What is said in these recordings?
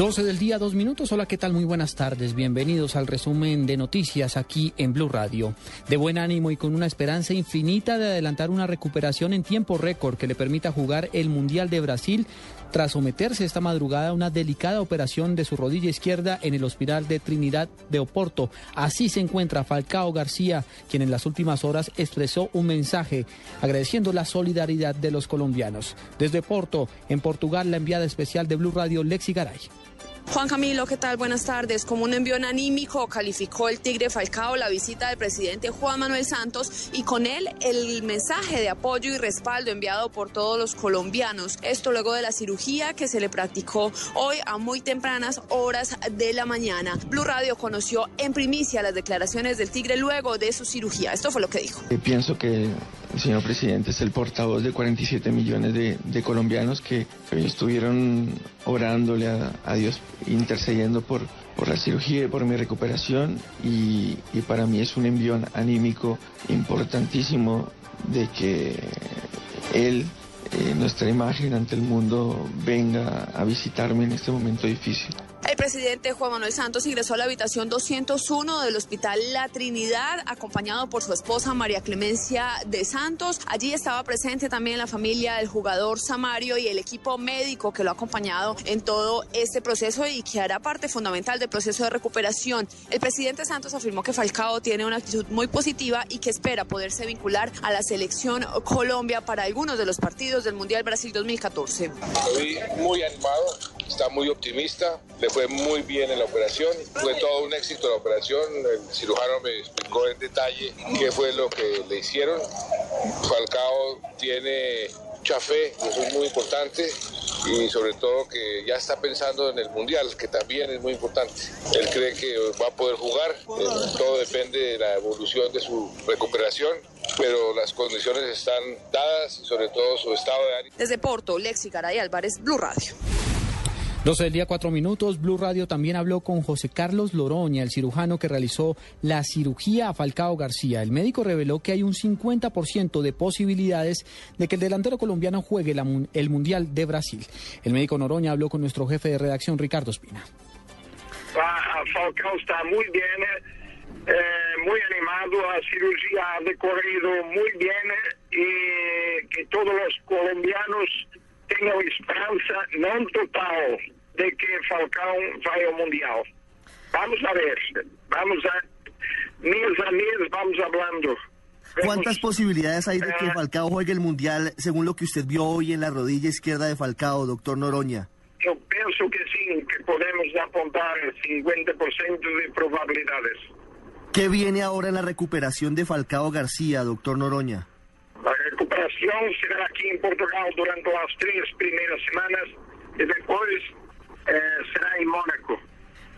12 del día, dos minutos. Hola, ¿qué tal? Muy buenas tardes. Bienvenidos al resumen de noticias aquí en Blue Radio. De buen ánimo y con una esperanza infinita de adelantar una recuperación en tiempo récord que le permita jugar el Mundial de Brasil tras someterse esta madrugada a una delicada operación de su rodilla izquierda en el Hospital de Trinidad de Oporto. Así se encuentra Falcao García, quien en las últimas horas expresó un mensaje agradeciendo la solidaridad de los colombianos. Desde Porto, en Portugal, la enviada especial de Blue Radio, Lexi Garay. Juan Camilo, ¿qué tal? Buenas tardes. Como un envío anímico calificó el Tigre Falcao la visita del presidente Juan Manuel Santos y con él el mensaje de apoyo y respaldo enviado por todos los colombianos. Esto luego de la cirugía que se le practicó hoy a muy tempranas horas de la mañana. Blue Radio conoció en primicia las declaraciones del Tigre luego de su cirugía. Esto fue lo que dijo. Eh, pienso que señor presidente es el portavoz de 47 millones de, colombianos que, estuvieron orándole a Dios intercediendo por, la cirugía y por mi recuperación y, para mí es un envío anímico importantísimo de que él, eh, nuestra imagen ante el mundo, venga a visitarme en este momento difícil. El presidente Juan Manuel Santos ingresó a la habitación 201 del Hospital La Trinidad, acompañado por su esposa María Clemencia de Santos. Allí estaba presente también la familia del jugador Samario y el equipo médico que lo ha acompañado en todo este proceso y que hará parte fundamental del proceso de recuperación. El presidente Santos afirmó que Falcao tiene una actitud muy positiva y que espera poderse vincular a la selección Colombia para algunos de los partidos del Mundial Brasil 2014. Estoy muy animado, está muy optimista, le fue muy bien en la operación, fue todo un éxito la operación, el cirujano me explicó en detalle qué fue lo que le hicieron. Falcao tiene mucha fe, eso es muy importante y sobre todo que ya está pensando en el Mundial, que también es muy importante. Él cree que va a poder jugar, eh, todo depende de la evolución de su recuperación, pero las condiciones están dadas y sobre todo su estado de ánimo. Desde Porto, Lexi Garay Álvarez, Blue Radio. 12 del día, cuatro minutos. Blue Radio también habló con José Carlos Loroña, el cirujano que realizó la cirugía a Falcao García. El médico reveló que hay un 50% de posibilidades de que el delantero colombiano juegue el Mundial de Brasil. El médico Noroña habló con nuestro jefe de redacción, Ricardo Espina. Ah, Falcao está muy bien, eh, muy animado, la cirugía ha decorrido muy bien y que todos los colombianos tengo esperanza no total de que Falcao vaya al Mundial. Vamos a ver, vamos a, mes a mes vamos hablando. ¿Cuántas posibilidades hay de que eh, Falcao juegue el Mundial según lo que usted vio hoy en la rodilla izquierda de Falcao, doctor Noroña? Yo pienso que sí, que podemos apuntar el 50% de probabilidades. ¿Qué viene ahora en la recuperación de Falcao García, doctor Noroña? La recuperación será aquí en Portugal durante las tres primeras semanas y después eh, será en Mónaco.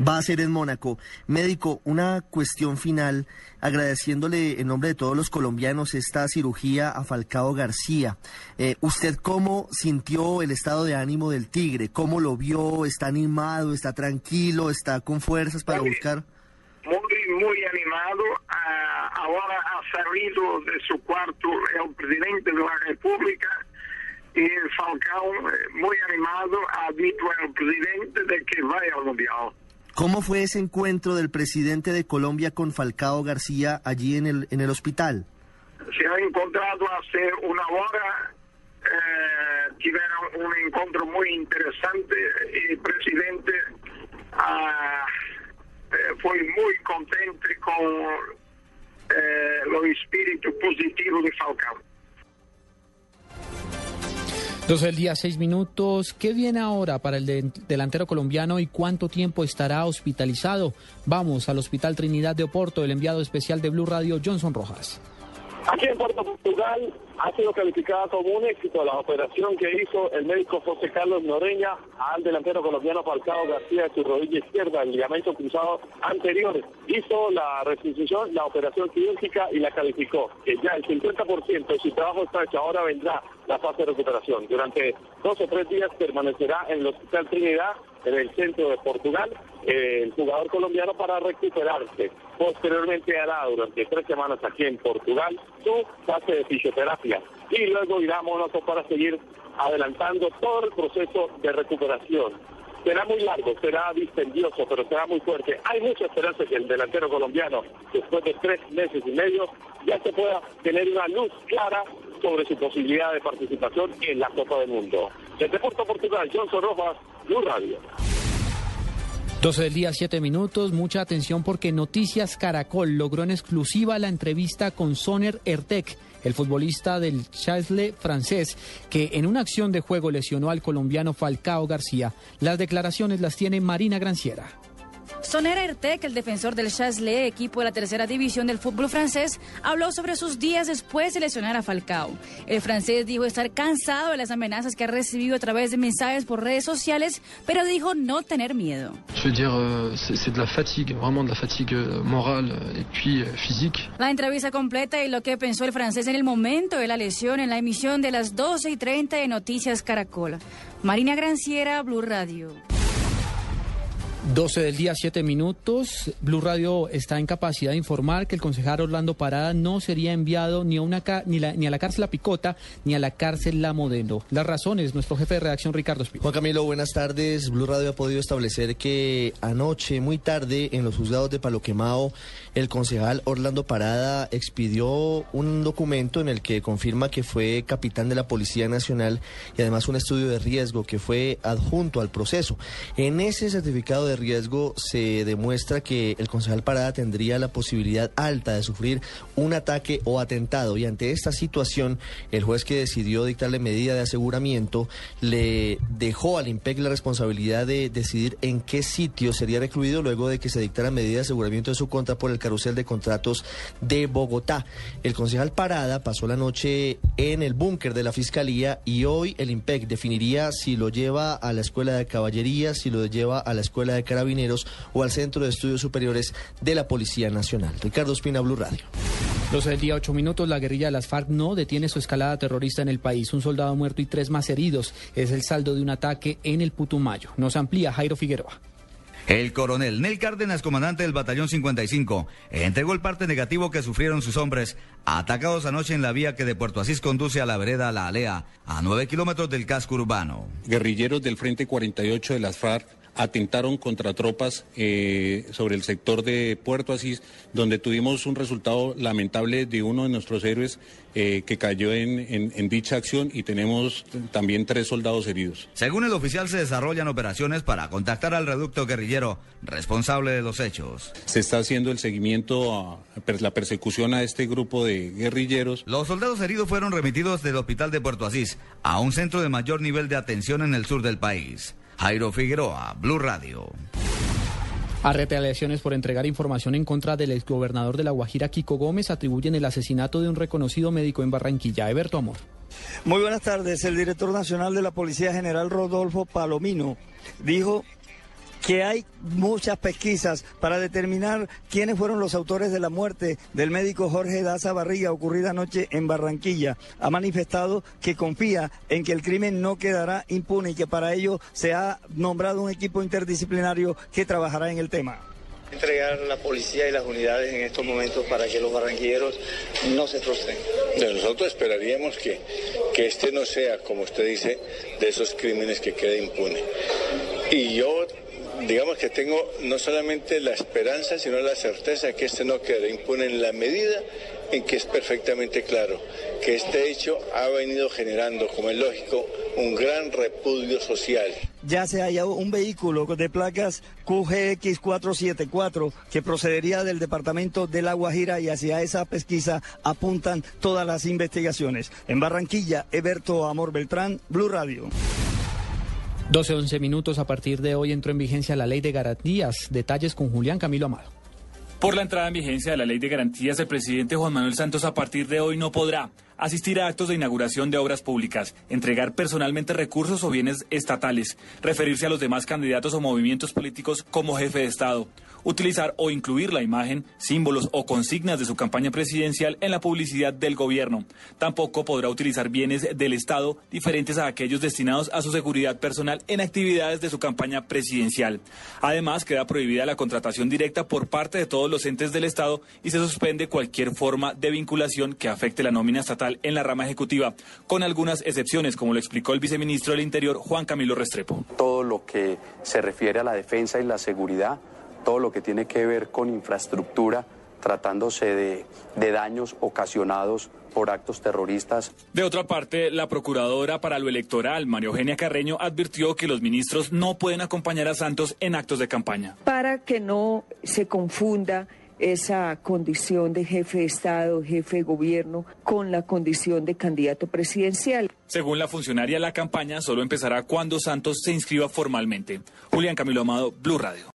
Va a ser en Mónaco. Médico, una cuestión final, agradeciéndole en nombre de todos los colombianos esta cirugía a Falcao García. Eh, ¿Usted cómo sintió el estado de ánimo del Tigre? ¿Cómo lo vio? ¿Está animado? ¿Está tranquilo? ¿Está con fuerzas para buscar? Muy, muy animado. Ah, ahora ha salido de su cuarto el presidente de la República y Falcao, eh, muy animado, ha dicho al presidente de que vaya al Mundial. ¿Cómo fue ese encuentro del presidente de Colombia con Falcao García allí en el, en el hospital? Se ha encontrado hace una hora, eh, tuvieron un encuentro muy interesante y el presidente ah, eh, fue muy contento con eh, los espíritus positivos de Falcao. 12 del día, seis minutos. ¿Qué viene ahora para el delantero colombiano y cuánto tiempo estará hospitalizado? Vamos al Hospital Trinidad de Oporto, el enviado especial de Blue Radio, Johnson Rojas. Aquí en Puerto Portugal ha sido calificada como un éxito la operación que hizo el médico José Carlos Noreña al delantero colombiano Falcao García de su rodilla izquierda, el ligamento cruzado anterior. Hizo la restitución, la operación quirúrgica y la calificó. Que ya el 50% de su trabajo está hecho. Ahora vendrá la fase de recuperación. Durante dos o tres días permanecerá en el Hospital Trinidad, en el centro de Portugal, el jugador colombiano para recuperarse. Posteriormente hará durante tres semanas aquí en Portugal su fase de fisioterapia y luego irá a Mónaco para seguir adelantando todo el proceso de recuperación. Será muy largo, será dispendioso, pero será muy fuerte. Hay mucha esperanza que el delantero colombiano, después de tres meses y medio, ya se pueda tener una luz clara sobre su posibilidad de participación en la Copa del Mundo. Desde Puerto Portugal, Johnson Rojas, Blue Radio. 12 del día, 7 minutos. Mucha atención porque Noticias Caracol logró en exclusiva la entrevista con Soner Ertek, el futbolista del Chasle francés, que en una acción de juego lesionó al colombiano Falcao García. Las declaraciones las tiene Marina Granciera. Soner Ertek, el defensor del Chasle, equipo de la tercera división del fútbol francés, habló sobre sus días después de lesionar a Falcao. El francés dijo estar cansado de las amenazas que ha recibido a través de mensajes por redes sociales, pero dijo no tener miedo. La entrevista completa y lo que pensó el francés en el momento de la lesión en la emisión de las 12 y 30 de Noticias Caracol. Marina Granciera, Blue Radio. 12 del día, 7 minutos. Blue Radio está en capacidad de informar que el concejal Orlando Parada no sería enviado ni a, una ni, la- ni a la cárcel La Picota ni a la cárcel La Modelo. Las razones, nuestro jefe de redacción Ricardo Espino. Juan Camilo, buenas tardes. Blue Radio ha podido establecer que anoche, muy tarde, en los juzgados de Palo Quemao, el concejal Orlando Parada expidió un documento en el que confirma que fue capitán de la Policía Nacional y además un estudio de riesgo que fue adjunto al proceso. En ese certificado de riesgo se demuestra que el concejal Parada tendría la posibilidad alta de sufrir un ataque o atentado y ante esta situación el juez que decidió dictarle medida de aseguramiento le dejó al IMPEC la responsabilidad de decidir en qué sitio sería recluido luego de que se dictara medida de aseguramiento en su contra por el carrusel de contratos de Bogotá. El concejal Parada pasó la noche en el búnker de la Fiscalía y hoy el IMPEC definiría si lo lleva a la Escuela de Caballería, si lo lleva a la Escuela de Carabineros o al Centro de Estudios Superiores de la Policía Nacional. Ricardo Espina, Blue Radio. 12 del día, 8 minutos. La guerrilla de las FARC no detiene su escalada terrorista en el país. Un soldado muerto y tres más heridos. Es el saldo de un ataque en el Putumayo. Nos amplía Jairo Figueroa. El coronel Nel Cárdenas, comandante del batallón 55, entregó el parte negativo que sufrieron sus hombres, atacados anoche en la vía que de Puerto Asís conduce a la vereda La Alea, a 9 kilómetros del casco urbano. Guerrilleros del Frente 48 de las FARC atentaron contra tropas eh, sobre el sector de Puerto Asís, donde tuvimos un resultado lamentable de uno de nuestros héroes eh, que cayó en, en- en dicha acción y tenemos también tres soldados heridos. Según el oficial, se desarrollan operaciones para contactar al reducto guerrillero responsable de los hechos. Se está haciendo el seguimiento, a la persecución a este grupo de guerrilleros. Los soldados heridos fueron remitidos del hospital de Puerto Asís a un centro de mayor nivel de atención en el sur del país. Jairo Figueroa, Blue Radio. A retaliaciones por entregar información en contra del exgobernador de La Guajira, Kiko Gómez, atribuyen el asesinato de un reconocido médico en Barranquilla. Eberto Amor. Muy buenas tardes. El director nacional de la Policía General Rodolfo Palomino dijo que hay muchas pesquisas para determinar quiénes fueron los autores de la muerte del médico Jorge Daza Barriga ocurrida anoche en Barranquilla. Ha manifestado que confía en que el crimen no quedará impune y que para ello se ha nombrado un equipo interdisciplinario que trabajará en el tema. entregar la policía y las unidades en estos momentos para que los barranquilleros no se frustren. Nosotros esperaríamos que, que este no sea, como usted dice, de esos crímenes que quede impune. Y yo, digamos que tengo no solamente la esperanza, sino la certeza de que este no quede impune en la medida en que es perfectamente claro que este hecho ha venido generando, como es lógico, un gran repudio social. ya se halla un vehículo de placas QGX474 que procedería del departamento de La Guajira y hacia esa pesquisa apuntan todas las investigaciones. En Barranquilla, Eberto Amor Beltrán, Blue Radio. 12, 11 minutos. A partir de hoy entró en vigencia la ley de garantías. Detalles con Julián Camilo Amado. Por la entrada en vigencia de la Ley de Garantías, el presidente Juan Manuel Santos a partir de hoy no podrá asistir a actos de inauguración de obras públicas, entregar personalmente recursos o bienes estatales, referirse a los demás candidatos o movimientos políticos como jefe de Estado, utilizar o incluir la imagen, símbolos o consignas de su campaña presidencial en la publicidad del gobierno. Tampoco podrá utilizar bienes del Estado diferentes a aquellos destinados a su seguridad personal en actividades de su campaña presidencial. Además, queda prohibida la contratación directa por parte de todos los entes del Estado y se suspende cualquier forma de vinculación que afecte la nómina estatal en la rama ejecutiva, con algunas excepciones, como lo explicó el viceministro del Interior, Juan Camilo Restrepo. Todo lo que se refiere a la defensa y la seguridad, todo lo que tiene que ver con infraestructura, tratándose de, de daños ocasionados por actos terroristas. De otra parte, la procuradora para lo electoral, María Eugenia Carreño, advirtió que los ministros no pueden acompañar a Santos en actos de campaña. Para que no se confunda esa condición de jefe de Estado, jefe de gobierno, con la condición de candidato presidencial. Según la funcionaria, la campaña solo empezará cuando Santos se inscriba formalmente. Julián Camilo Amado, Blue Radio.